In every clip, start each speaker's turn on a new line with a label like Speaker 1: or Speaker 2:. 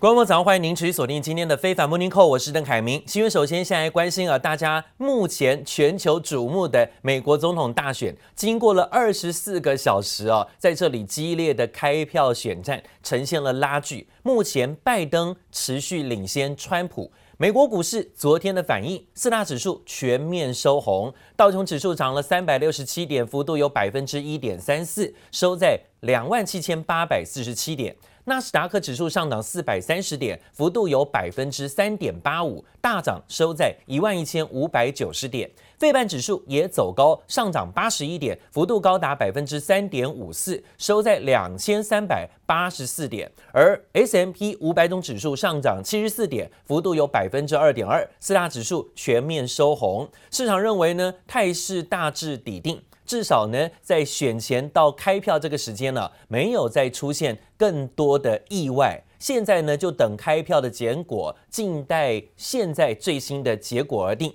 Speaker 1: 观众早上，欢迎您持续锁定今天的非凡 Morning Call，我是邓凯明。新闻首先先来关心啊，大家目前全球瞩目的美国总统大选，经过了二十四个小时啊，在这里激烈的开票选战呈现了拉锯，目前拜登持续领先川普。美国股市昨天的反应，四大指数全面收红，道琼指数涨了三百六十七点，幅度有百分之一点三四，收在两万七千八百四十七点。纳斯达克指数上涨四百三十点，幅度有百分之三点八五，大涨，收在一万一千五百九十点。费半指数也走高，上涨八十一点，幅度高达百分之三点五四，收在两千三百八十四点。而 S M P 五百种指数上涨七十四点，幅度有百分之二点二，四大指数全面收红。市场认为呢，态势大致底定，至少呢，在选前到开票这个时间呢，没有再出现更多的意外。现在呢，就等开票的结果，静待现在最新的结果而定。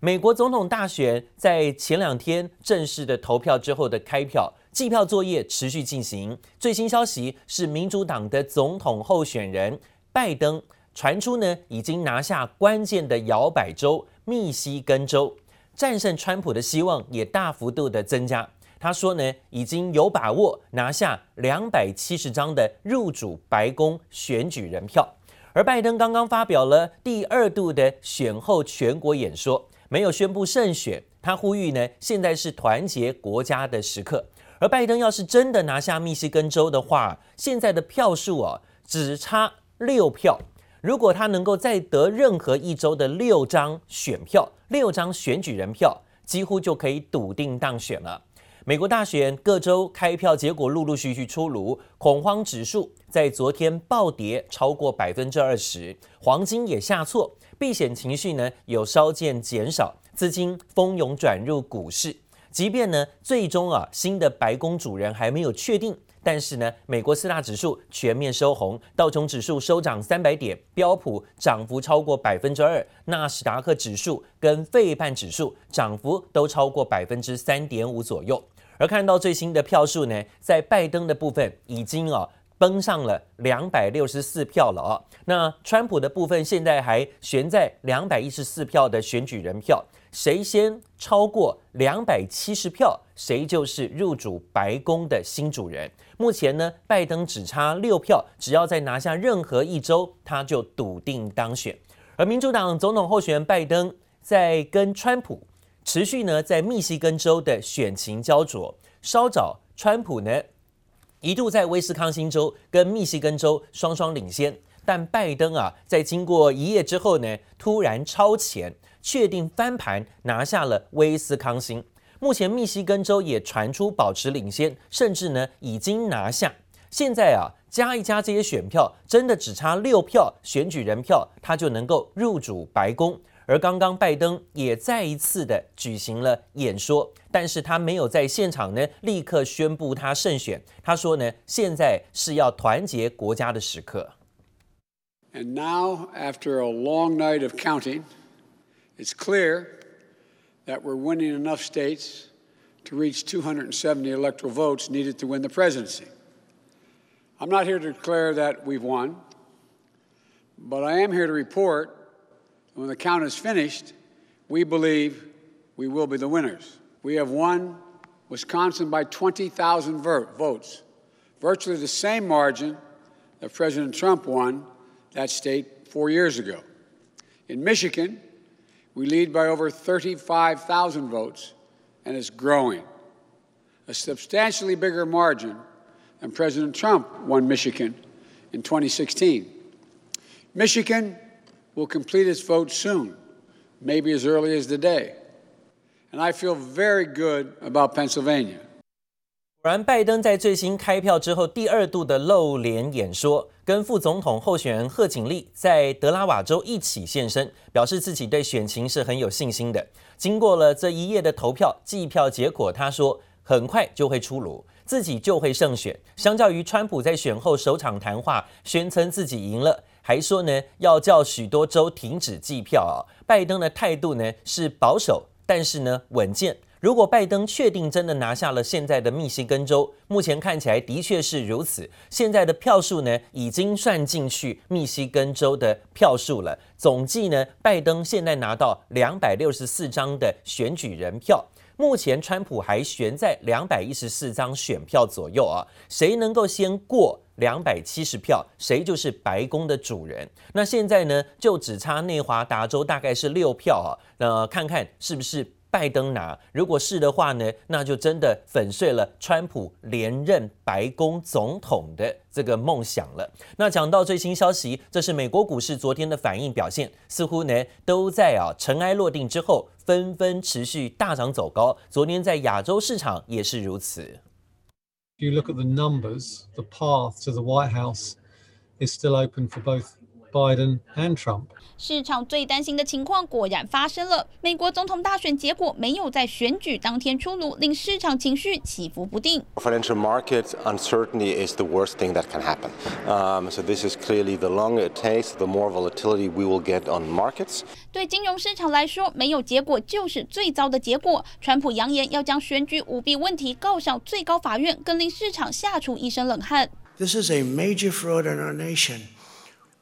Speaker 1: 美国总统大选在前两天正式的投票之后的开票计票作业持续进行。最新消息是，民主党的总统候选人拜登传出呢，已经拿下关键的摇摆州密西根州，战胜川普的希望也大幅度的增加。他说呢，已经有把握拿下两百七十张的入主白宫选举人票。而拜登刚刚发表了第二度的选后全国演说。没有宣布胜选，他呼吁呢，现在是团结国家的时刻。而拜登要是真的拿下密西根州的话，现在的票数啊，只差六票。如果他能够再得任何一州的六张选票、六张选举人票，几乎就可以笃定当选了。美国大选各州开票结果陆陆续续出炉，恐慌指数在昨天暴跌超过百分之二十，黄金也下挫。避险情绪呢有稍见减少，资金蜂拥转入股市。即便呢最终啊新的白宫主人还没有确定，但是呢美国四大指数全面收红，道琼指数收涨三百点，标普涨幅超过百分之二，纳斯达克指数跟费半指数涨幅都超过百分之三点五左右。而看到最新的票数呢，在拜登的部分已经啊。奔上了两百六十四票了啊！那川普的部分现在还悬在两百一十四票的选举人票，谁先超过两百七十票，谁就是入主白宫的新主人。目前呢，拜登只差六票，只要再拿下任何一州，他就笃定当选。而民主党总统候选人拜登在跟川普持续呢在密西根州的选情焦灼，稍早川普呢。一度在威斯康星州跟密西根州双双领先，但拜登啊，在经过一夜之后呢，突然超前，确定翻盘拿下了威斯康星。目前密西根州也传出保持领先，甚至呢已经拿下。现在啊，加一加这些选票，真的只差六票选举人票，他就能够入主白宫。而刚刚拜登也再一次的举行了演说，但是他没有在现场呢立刻宣布他胜选。他说呢，现在是要团结国家的时刻。
Speaker 2: And now, after a long night of counting, it's clear that we're winning enough states to reach 270 electoral votes needed to win the presidency. I'm not here to declare that we've won, but I am here to report. that When the count is finished, we believe we will be the winners. We have won Wisconsin by 20,000 votes, virtually the same margin that President Trump won that state four years ago. In Michigan, we lead by over 35,000 votes, and it's growing. A substantially bigger margin than President Trump won Michigan in 2016. Michigan will complete its vote soon, maybe as early as today. And I feel very good about Pennsylvania.
Speaker 1: 果然，拜登在最新开票之后第二度的露脸演说，跟副总统候选人贺锦丽在德拉瓦州一起现身，表示自己对选情是很有信心的。经过了这一夜的投票计票结果，他说很快就会出炉，自己就会胜选。相较于川普在选后首场谈话宣称自己赢了。还说呢，要叫许多州停止计票啊。拜登的态度呢是保守，但是呢稳健。如果拜登确定真的拿下了现在的密西根州，目前看起来的确是如此。现在的票数呢，已经算进去密西根州的票数了。总计呢，拜登现在拿到两百六十四张的选举人票。目前川普还悬在两百一十四张选票左右啊，谁能够先过两百七十票，谁就是白宫的主人。那现在呢，就只差内华达州大概是六票啊，那看看是不是拜登拿。如果是的话呢，那就真的粉碎了川普连任白宫总统的这个梦想了。那讲到最新消息，这是美国股市昨天的反应表现，似乎呢都在啊尘埃落定之后。纷纷持续大涨走高，昨天在亚洲市场也是如此。
Speaker 3: If You look at the numbers, the path to the White House is still open for both Biden and Trump.
Speaker 4: 市场最担心的情况果然发生了。美国总统大选结果没有在选举当天出炉，令市场情绪起伏不定。
Speaker 5: Financial market uncertainty is the worst thing that can happen. Um, so this is clearly the longer it takes, the more volatility we will get on markets.
Speaker 4: 对金融市场来说，没有结果就是最糟的结果。川普扬言要将选举舞弊问题告上最高法院，更令市场吓出一身冷汗。
Speaker 6: This is a major fraud in our nation.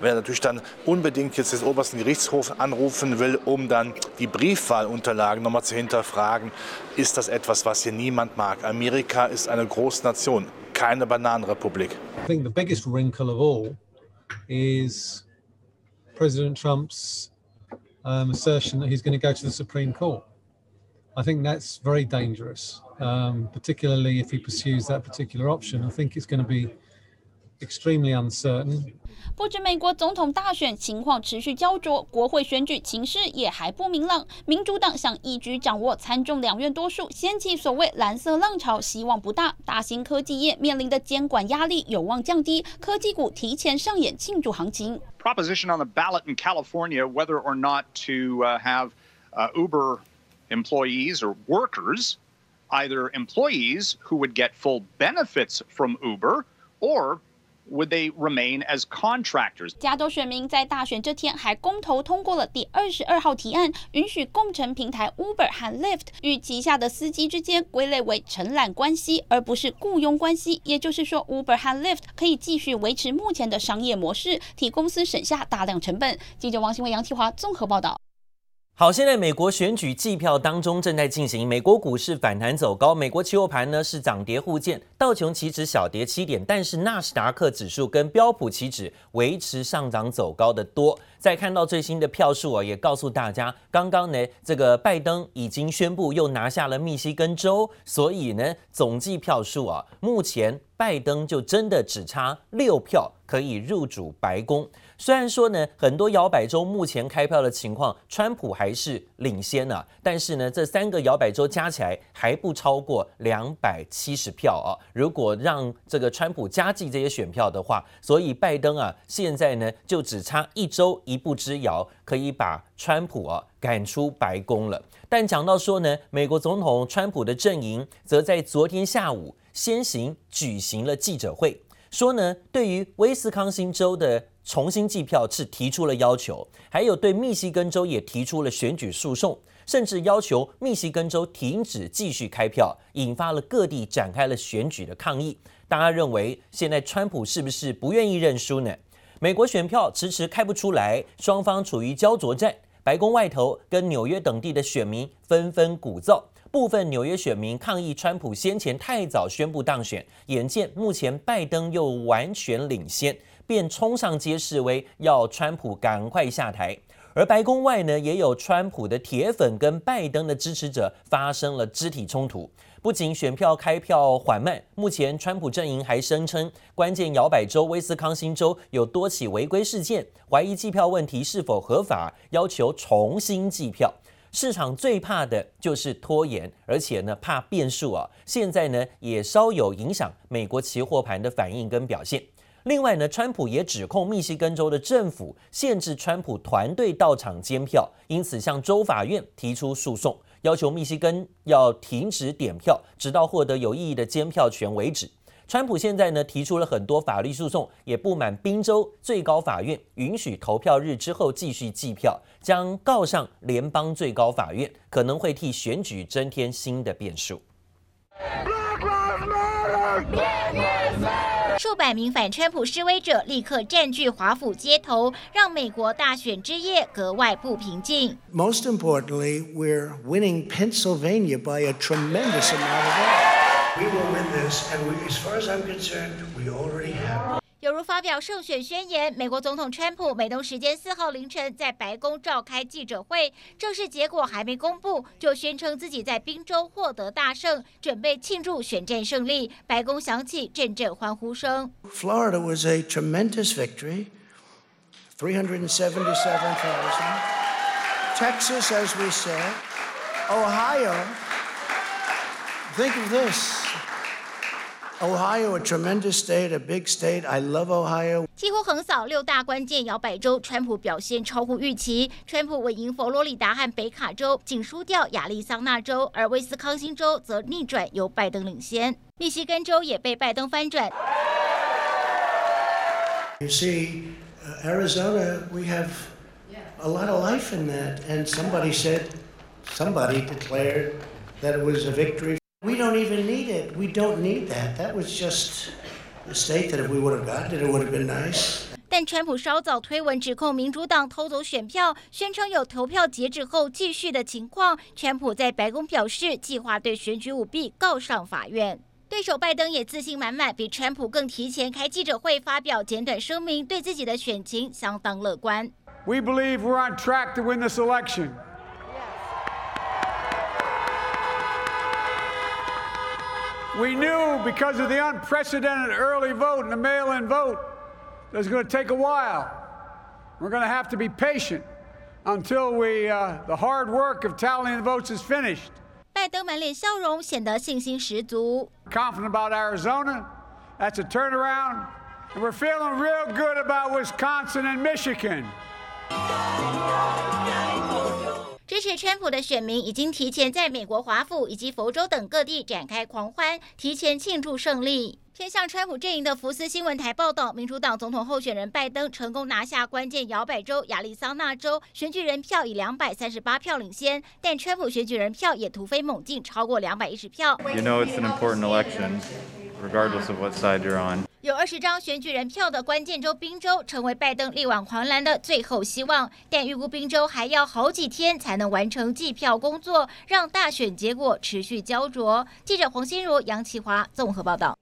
Speaker 7: Wer natürlich dann unbedingt jetzt des obersten Gerichtshof anrufen will, um dann die Briefwahlunterlagen nochmal zu hinterfragen, ist das etwas, was hier niemand mag. Amerika ist eine Großnation, keine Bananenrepublik.
Speaker 3: I think the biggest wrinkle of all is President Trump's um, assertion that he's going to go to the Supreme Court. I think that's very dangerous, um, particularly if he pursues that particular option. I think it's going to be extremely uncertain.
Speaker 4: 不止美国总统大选情况持续焦灼，国会选举情势也还不明朗。民主党想一举掌握参众两院多数，掀起所谓蓝色浪潮，希望不大。大型科技业面临的监管压力有望降低，科技股提前上演庆祝行情。
Speaker 8: Proposition on the ballot in California whether or not to have Uber employees or workers, either employees who would get full benefits from Uber or Would they remain as contractors？
Speaker 4: 加州选民在大选这天还公投通过了第二十二号提案，允许共乘平台 Uber 和 Lyft 与旗下的司机之间归类为承揽关系，而不是雇佣关系。也就是说，Uber 和 Lyft 可以继续维持目前的商业模式，替公司省下大量成本。记者王新伟、杨启华综合报道。
Speaker 1: 好，现在美国选举计票当中正在进行，美国股市反弹走高，美国期货盘呢是涨跌互见，道琼期指小跌七点，但是纳斯达克指数跟标普期指维持上涨走高的多。再看到最新的票数啊，也告诉大家，刚刚呢这个拜登已经宣布又拿下了密西根州，所以呢总计票数啊，目前拜登就真的只差六票可以入主白宫。虽然说呢，很多摇摆州目前开票的情况，川普还是领先啊，但是呢，这三个摇摆州加起来还不超过两百七十票啊。如果让这个川普加计这些选票的话，所以拜登啊，现在呢就只差一周一步之遥，可以把川普啊赶出白宫了。但讲到说呢，美国总统川普的阵营则在昨天下午先行举行了记者会，说呢，对于威斯康星州的。重新计票是提出了要求，还有对密西根州也提出了选举诉讼，甚至要求密西根州停止继续开票，引发了各地展开了选举的抗议。大家认为现在川普是不是不愿意认输呢？美国选票迟迟开不出来，双方处于焦灼战。白宫外头跟纽约等地的选民纷纷鼓噪，部分纽约选民抗议川普先前太早宣布当选，眼见目前拜登又完全领先。便冲上街示威，要川普赶快下台。而白宫外呢，也有川普的铁粉跟拜登的支持者发生了肢体冲突。不仅选票开票缓慢，目前川普阵营还声称，关键摇摆州威斯康星州有多起违规事件，怀疑计票问题是否合法，要求重新计票。市场最怕的就是拖延，而且呢怕变数啊。现在呢也稍有影响美国期货盘的反应跟表现。另外呢，川普也指控密西根州的政府限制川普团队到场监票，因此向州法院提出诉讼，要求密西根要停止点票，直到获得有意义的监票权为止。川普现在呢提出了很多法律诉讼，也不满宾州最高法院允许投票日之后继续计票，将告上联邦最高法院，可能会替选举增添新的变数。
Speaker 9: 数百名反川普示威者立刻占据华府街头，让美国大选之夜格外不平静。
Speaker 6: Most importantly, we're winning Pennsylvania by a tremendous amount of votes. We will win this, and we, as far as I'm concerned, we already have.
Speaker 9: 如发表胜选宣言，美国总统川普美东时间四号凌晨在白宫召开记者会，正式结果还没公布，就宣称自己在宾州获得大胜，准备庆祝选战胜利。白宫响起阵阵欢呼声。
Speaker 6: Florida was a tremendous victory, 377,000. Texas, as we said, Ohio. Think of this. Ohio, a tremendous state, a big state. I love Ohio.
Speaker 9: 几乎横扫六大关键摇摆州，川普表现超乎预期。川普稳赢佛罗里达和北卡州，仅输掉亚利桑那州，而威斯康星州则逆转，由拜登领先。密西根州也被拜登翻转。
Speaker 6: You see, Arizona, we have a lot of life in that. And somebody said, somebody declared that it was a victory. We don't even need it. We don't need that. That was just a state that if we would have gotten it, it would have been nice.
Speaker 9: 但川普稍早推文指控民主党偷走选票，宣称有投票截止后继续的情况。川普在白宫表示，计划对选举舞弊告上法院。对手拜登也自信满满，比川普更提前开记者会发表简短声明，对自己的选情相当乐观。
Speaker 10: We believe we're on track to win this election. We knew because of the unprecedented early vote and the mail-in vote that it's going to take a while. We're going to have to be patient until we, uh, the hard work of tallying the votes is finished.
Speaker 9: 拜登满脸笑容，显得信心十足。
Speaker 10: Confident about Arizona, that's a turnaround, and we're feeling real good about Wisconsin and Michigan.
Speaker 9: 川普的选民已经提前在美国华府以及佛州等各地展开狂欢，提前庆祝胜利。偏向川普阵营的福斯新闻台报道，民主党总统候选人拜登成功拿下关键摇摆州亚利桑那州，选举人票以两百三十八票领先，但川普选举人票也突飞猛进，超过两百一十票。
Speaker 11: You know it's an important election, regardless of what side you're on.
Speaker 9: 有二十张选举人票的关键州宾州，成为拜登力挽狂澜的最后希望。但预估宾州还要好几天才能完成计票工作，让大选结果持续焦灼。记者黄心如、杨启华综合报道。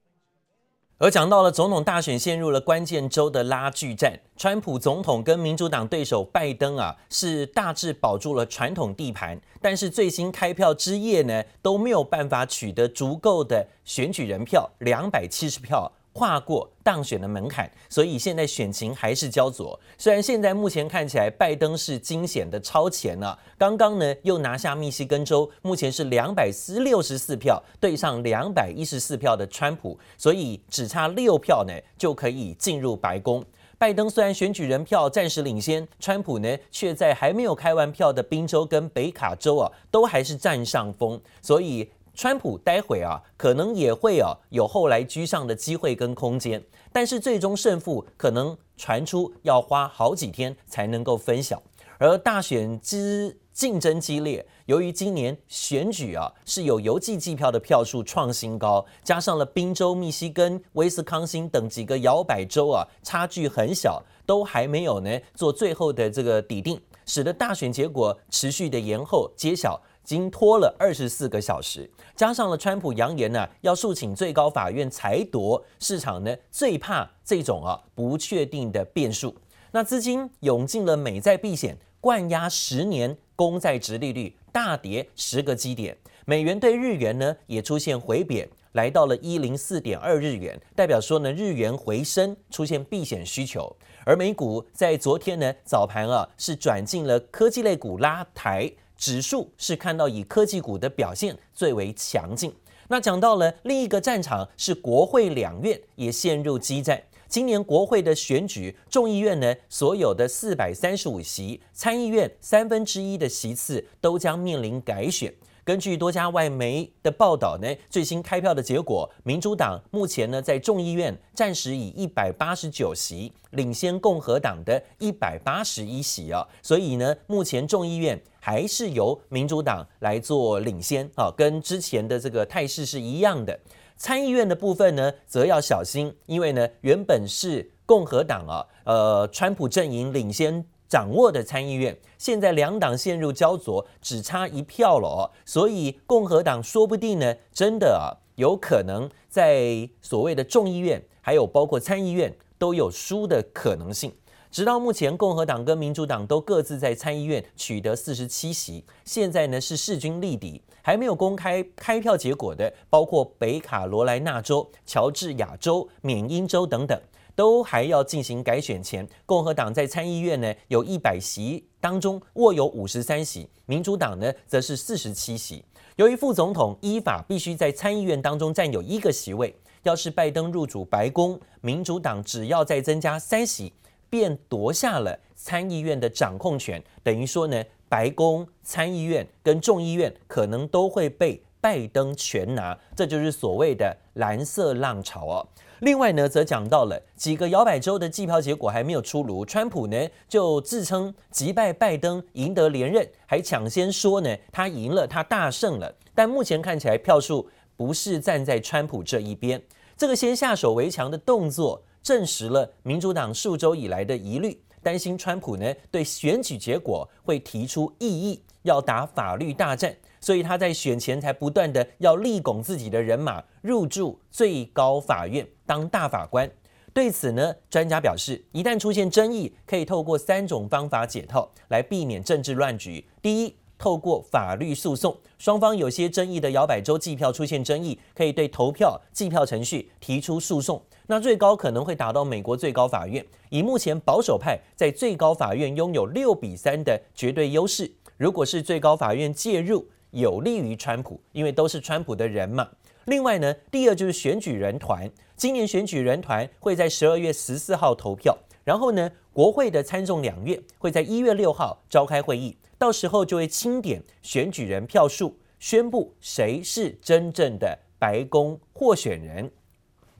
Speaker 1: 而讲到了总统大选陷入了关键州的拉锯战，川普总统跟民主党对手拜登啊，是大致保住了传统地盘，但是最新开票之夜呢，都没有办法取得足够的选举人票，两百七十票。跨过当选的门槛，所以现在选情还是焦灼。虽然现在目前看起来拜登是惊险的超前了，刚刚呢又拿下密西根州，目前是两百六十四票对上两百一十四票的川普，所以只差六票呢就可以进入白宫。拜登虽然选举人票暂时领先，川普呢却在还没有开完票的宾州跟北卡州啊都还是占上风，所以。川普待会啊，可能也会啊有后来居上的机会跟空间，但是最终胜负可能传出要花好几天才能够分晓。而大选之竞争激烈，由于今年选举啊是有邮寄计票的票数创新高，加上了宾州、密西根、威斯康星等几个摇摆州啊差距很小，都还没有呢做最后的这个底定，使得大选结果持续的延后揭晓。已经拖了二十四个小时，加上了川普扬言呢、要诉请最高法院裁夺，市场呢最怕这种啊不确定的变数。那资金涌进了美债避险，灌压十年公债殖利率大跌十个基点，美元对日元呢也出现回贬，来到了一零四点二日元，代表说呢日元回升，出现避险需求。而美股在昨天呢早盘啊是转进了科技类股拉抬。指数是看到以科技股的表现最为强劲。那讲到了另一个战场是国会两院也陷入激战。今年国会的选举，众议院呢所有的四百三十五席，参议院三分之一的席次都将面临改选。根据多家外媒的报道呢，最新开票的结果，民主党目前呢在众议院暂时以一百八十九席领先共和党的一百八十一席啊，所以呢，目前众议院还是由民主党来做领先啊，跟之前的这个态势是一样的。参议院的部分呢，则要小心，因为呢，原本是共和党啊，呃，川普阵营领先。掌握的参议院，现在两党陷入焦灼，只差一票了哦，所以共和党说不定呢，真的啊，有可能在所谓的众议院，还有包括参议院都有输的可能性。直到目前，共和党跟民主党都各自在参议院取得四十七席，现在呢是势均力敌，还没有公开开票结果的，包括北卡罗来纳州、乔治亚州、缅因州等等。都还要进行改选前，共和党在参议院呢有一百席当中握有五十三席，民主党呢则是四十七席。由于副总统依法必须在参议院当中占有一个席位，要是拜登入主白宫，民主党只要再增加三席，便夺下了参议院的掌控权。等于说呢，白宫、参议院跟众议院可能都会被拜登全拿，这就是所谓的蓝色浪潮哦。另外呢，则讲到了几个摇摆州的计票结果还没有出炉，川普呢就自称击败拜登赢得连任，还抢先说呢他赢了，他大胜了。但目前看起来票数不是站在川普这一边，这个先下手为强的动作，证实了民主党数周以来的疑虑，担心川普呢对选举结果会提出异议，要打法律大战。所以他在选前才不断的要力拱自己的人马入驻最高法院当大法官。对此呢，专家表示，一旦出现争议，可以透过三种方法解套，来避免政治乱局。第一，透过法律诉讼，双方有些争议的摇摆州计票出现争议，可以对投票计票程序提出诉讼。那最高可能会打到美国最高法院。以目前保守派在最高法院拥有六比三的绝对优势，如果是最高法院介入，有利于川普，因为都是川普的人嘛。另外呢，第二就是选举人团，今年选举人团会在十二月十四号投票，然后呢，国会的参众两院会在一月六号召开会议，到时候就会清点选举人票数，宣布谁是真正的白宫候选人。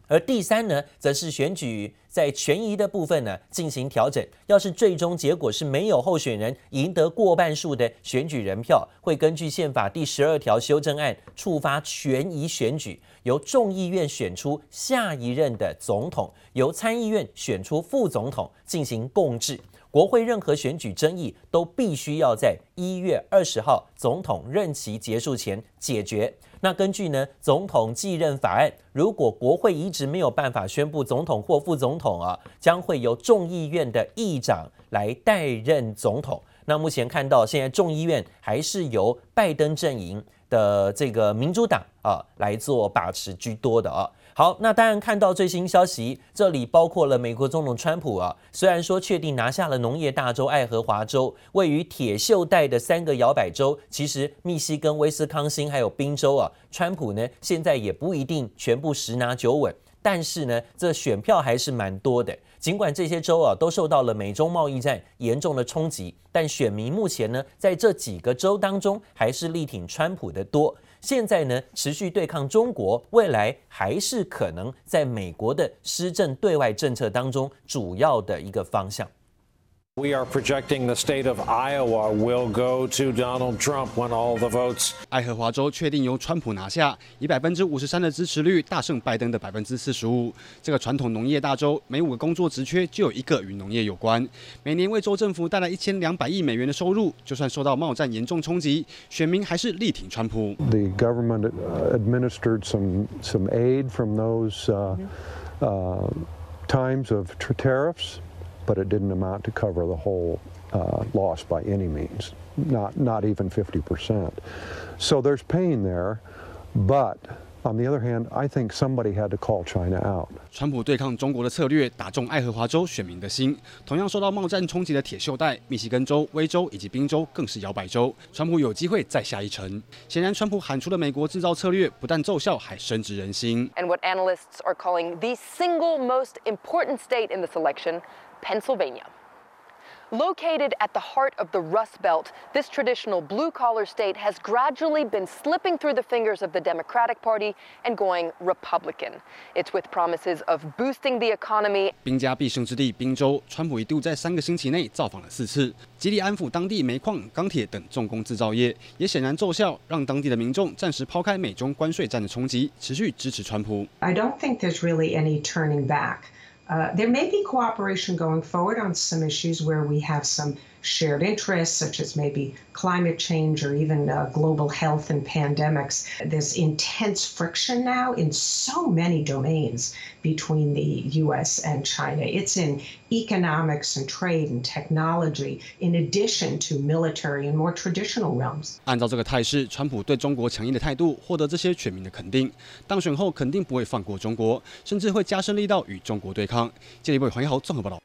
Speaker 1: 而第三呢，则是选举在权益的部分呢进行调整。要是最终结果是没有候选人赢得过半数的选举人票，会根据宪法第十二条修正案触发权宜选举，由众议院选出下一任的总统，由参议院选出副总统进行共治。国会任何选举争议都必须要在一月二十号总统任期结束前解决。那根据呢总统继任法案，如果国会一直没有办法宣布总统或副总统啊，将会由众议院的议长来代任总统。那目前看到现在众议院还是由拜登阵营的这个民主党啊来做把持居多的啊。好，那当然看到最新消息，这里包括了美国总统川普啊，虽然说确定拿下了农业大州爱荷华州，位于铁锈带的三个摇摆州，其实密西根、威斯康星还有宾州啊，川普呢现在也不一定全部十拿九稳，但是呢，这选票还是蛮多的。尽管这些州啊都受到了美中贸易战严重的冲击，但选民目前呢在这几个州当中还是力挺川普的多。现在呢，持续对抗中国，未来还是可能在美国的施政对外政策当中主要的一个方向。
Speaker 12: We are projecting the state of Iowa will go to Donald Trump when all the votes.
Speaker 13: 爱荷华州确定由川普拿下，以百分之五十三的支持率大胜拜登的百分之四十五。这个传统农业大州，每五个工作职缺就有一个与农业有关，每年为州政府带来一千两百亿美元的收入。就算受到贸战严重冲击，选民还是力挺川普。
Speaker 14: The government administered some some aid from those uh, uh, times of tariffs. But it didn't amount to cover the whole uh, loss by any means, not, not even 50%. So there's pain there, but On the other hand, I think somebody had to call China out.
Speaker 13: 川普对抗中国的策略打中爱荷华州选民的心，同样受到贸战冲击的铁锈带、密西根州、威州以及宾州更是摇摆州，川普有机会再下一城。显然，川普喊出的美国制造策略不但奏效，还深植人心。
Speaker 15: And what analysts are calling the single most important state in this election, Pennsylvania. Located at the heart of the Rust Belt, this traditional blue collar state has gradually been slipping through the fingers of the Democratic Party and going Republican. It's with promises of boosting the economy.
Speaker 13: 兵家必胜之地宾州，川普一度在三个星期内造访了四次，极力安抚当地煤矿、钢铁等重工制造业，也显然奏效，让当地的民众暂时抛开美中关税战的冲击，持续支持川普。
Speaker 16: I don't think there's really any turning back. Uh, there may be cooperation going forward on some issues where we have some shared interests, such as maybe climate change or even uh, global health and pandemics. There's intense friction now in so many domains between the US and China. It's in economics and trade and technology, in addition to military and more traditional realms.
Speaker 13: 按照这个态势，川普对中国强硬的态度获得这些选民的肯定。当选后肯定不会放过中国，甚至会加深力道与中国对抗。这里为黄一豪综合报道。